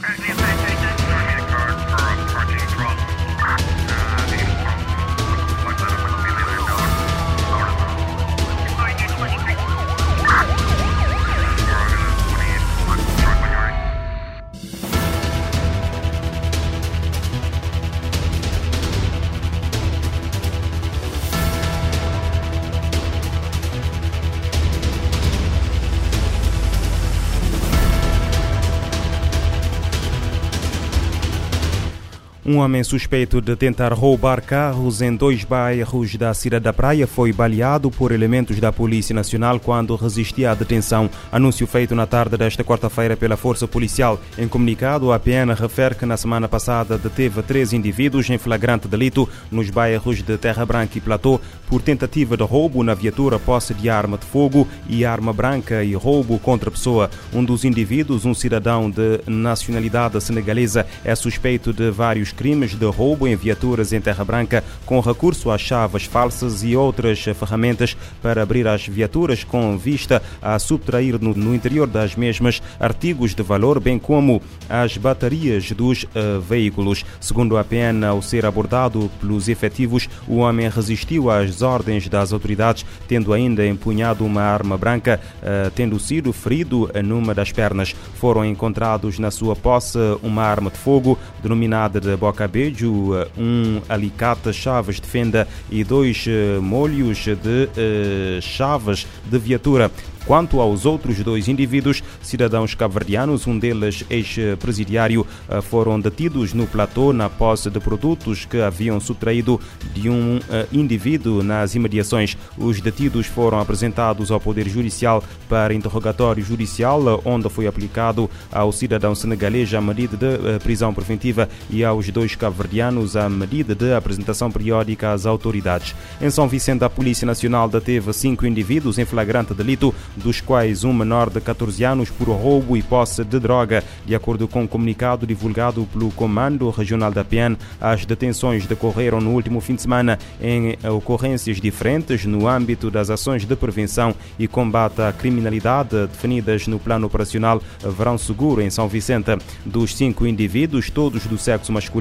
Currently Um homem suspeito de tentar roubar carros em dois bairros da Cidade da Praia foi baleado por elementos da Polícia Nacional quando resistia à detenção. Anúncio feito na tarde desta quarta-feira pela Força Policial. Em comunicado, a PN refere que na semana passada deteve três indivíduos em flagrante delito nos bairros de Terra Branca e Platô por tentativa de roubo na viatura, posse de arma de fogo e arma branca e roubo contra pessoa. Um dos indivíduos, um cidadão de nacionalidade senegalesa, é suspeito de vários crimes de roubo em viaturas em Terra Branca com recurso a chaves falsas e outras ferramentas para abrir as viaturas com vista a subtrair no, no interior das mesmas artigos de valor, bem como as baterias dos uh, veículos. Segundo a PN, ao ser abordado pelos efetivos, o homem resistiu às ordens das autoridades, tendo ainda empunhado uma arma branca, uh, tendo sido ferido numa das pernas. Foram encontrados na sua posse uma arma de fogo, denominada de Bocabejo, um alicate chaves de fenda e dois molhos de chaves de viatura. Quanto aos outros dois indivíduos, cidadãos cabo-verdianos, um deles ex-presidiário, foram detidos no platô na posse de produtos que haviam subtraído de um indivíduo nas imediações. Os detidos foram apresentados ao Poder Judicial para interrogatório judicial, onde foi aplicado ao cidadão senegalês a medida de prisão preventiva e aos dois cabo-verdianos a medida de apresentação periódica às autoridades. Em São Vicente, a Polícia Nacional deteve cinco indivíduos em flagrante delito dos quais um menor de 14 anos por roubo e posse de droga. De acordo com um comunicado divulgado pelo Comando Regional da PN, as detenções decorreram no último fim de semana em ocorrências diferentes no âmbito das ações de prevenção e combate à criminalidade definidas no Plano Operacional Verão Seguro em São Vicente. Dos cinco indivíduos, todos do sexo masculino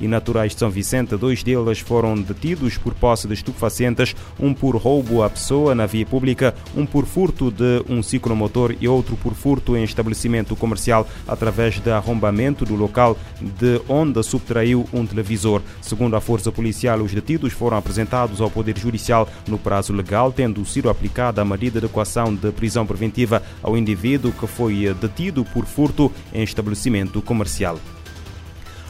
e naturais de São Vicente, dois deles foram detidos por posse de estupefacientes, um por roubo à pessoa na via pública, um por furto de um ciclomotor e outro por furto em estabelecimento comercial através de arrombamento do local de onde subtraiu um televisor. Segundo a Força Policial, os detidos foram apresentados ao Poder Judicial no prazo legal, tendo sido aplicada a medida de equação de prisão preventiva ao indivíduo que foi detido por furto em estabelecimento comercial.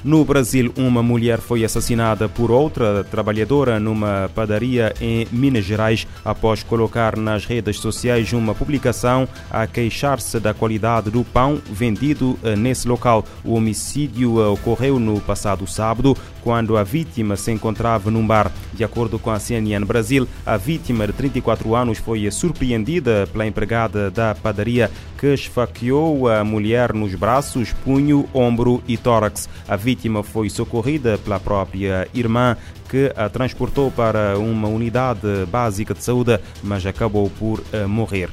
No Brasil, uma mulher foi assassinada por outra trabalhadora numa padaria em Minas Gerais após colocar nas redes sociais uma publicação a queixar-se da qualidade do pão vendido nesse local. O homicídio ocorreu no passado sábado, quando a vítima se encontrava num bar. De acordo com a CNN Brasil, a vítima de 34 anos foi surpreendida pela empregada da padaria que esfaqueou a mulher nos braços, punho, ombro e tórax. A vítima foi socorrida pela própria irmã que a transportou para uma unidade básica de saúde, mas acabou por morrer.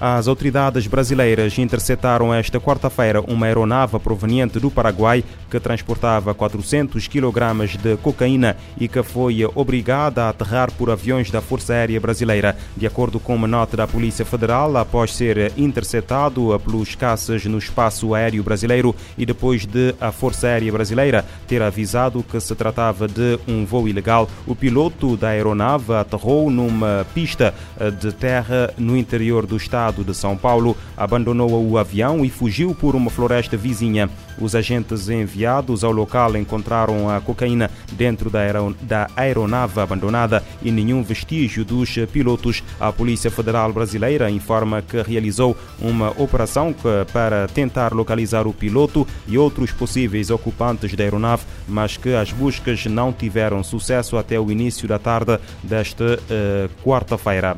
As autoridades brasileiras interceptaram esta quarta-feira uma aeronave proveniente do Paraguai que transportava 400 kg de cocaína e que foi obrigada a aterrar por aviões da Força Aérea Brasileira. De acordo com uma nota da Polícia Federal, após ser interceptado pelos caças no espaço aéreo brasileiro e depois de a Força Aérea Brasileira ter avisado que se tratava de um voo ilegal, o piloto da aeronave aterrou numa pista de terra no interior do estado de São Paulo, abandonou o avião e fugiu por uma floresta vizinha. Os agentes enviados ao local encontraram a cocaína dentro da, da aeronave abandonada e nenhum vestígio dos pilotos. A Polícia Federal Brasileira informa que realizou uma operação para tentar localizar o piloto e outros possíveis ocupantes da aeronave, mas que as buscas não tiveram sucesso até o início da tarde desta uh, quarta-feira.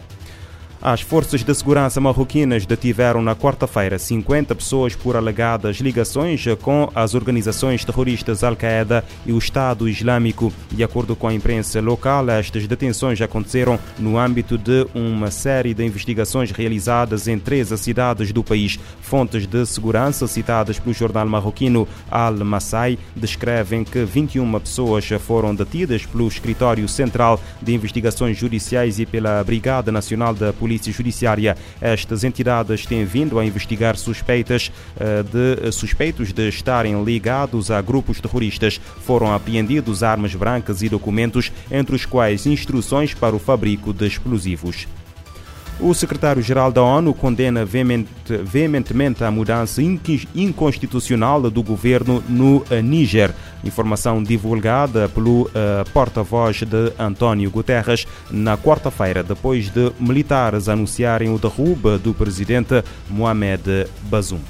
As forças de segurança marroquinas detiveram na quarta-feira 50 pessoas por alegadas ligações com as organizações terroristas Al-Qaeda e o Estado Islâmico. De acordo com a imprensa local, estas detenções aconteceram no âmbito de uma série de investigações realizadas em três cidades do país. Fontes de segurança citadas pelo jornal marroquino Al-Masai descrevem que 21 pessoas foram detidas pelo Escritório Central de Investigações Judiciais e pela Brigada Nacional da Polícia Polícia Judiciária. Estas entidades têm vindo a investigar suspeitas eh, de suspeitos de estarem ligados a grupos terroristas. Foram apreendidos armas brancas e documentos, entre os quais instruções para o fabrico de explosivos. O secretário-geral da ONU condena veementemente a mudança inconstitucional do governo no eh, Níger. Informação divulgada pelo uh, porta-voz de António Guterres na quarta-feira, depois de militares anunciarem o derrubo do presidente Mohamed Bazoum.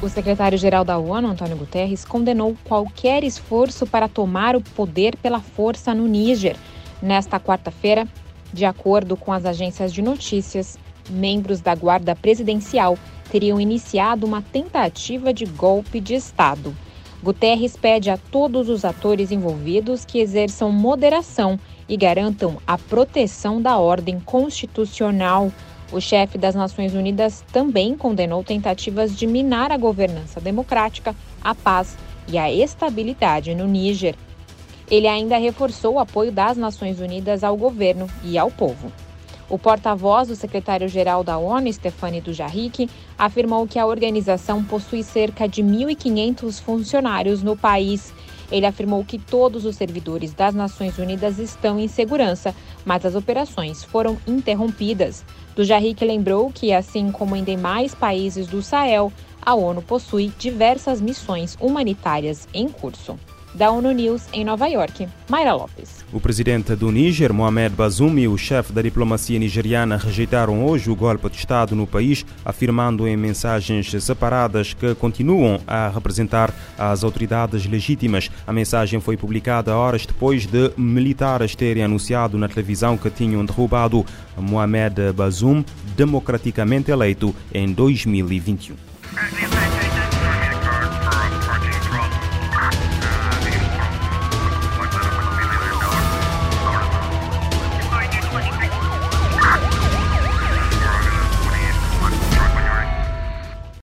O secretário-geral da ONU, Antônio Guterres, condenou qualquer esforço para tomar o poder pela força no Níger. Nesta quarta-feira, de acordo com as agências de notícias, membros da Guarda Presidencial teriam iniciado uma tentativa de golpe de Estado. Guterres pede a todos os atores envolvidos que exerçam moderação e garantam a proteção da ordem constitucional. O chefe das Nações Unidas também condenou tentativas de minar a governança democrática, a paz e a estabilidade no Níger ele ainda reforçou o apoio das Nações Unidas ao governo e ao povo. O porta-voz do secretário-geral da ONU, Stefani Dujarric, afirmou que a organização possui cerca de 1.500 funcionários no país. Ele afirmou que todos os servidores das Nações Unidas estão em segurança, mas as operações foram interrompidas. Dujarric lembrou que, assim como em demais países do Sahel, a ONU possui diversas missões humanitárias em curso da ONU News em Nova York. Mayra Lopes. O presidente do Níger, Mohamed Bazoum, e o chefe da diplomacia nigeriana rejeitaram hoje o golpe de Estado no país, afirmando em mensagens separadas que continuam a representar as autoridades legítimas. A mensagem foi publicada horas depois de militares terem anunciado na televisão que tinham derrubado Mohamed Bazoum, democraticamente eleito em 2021.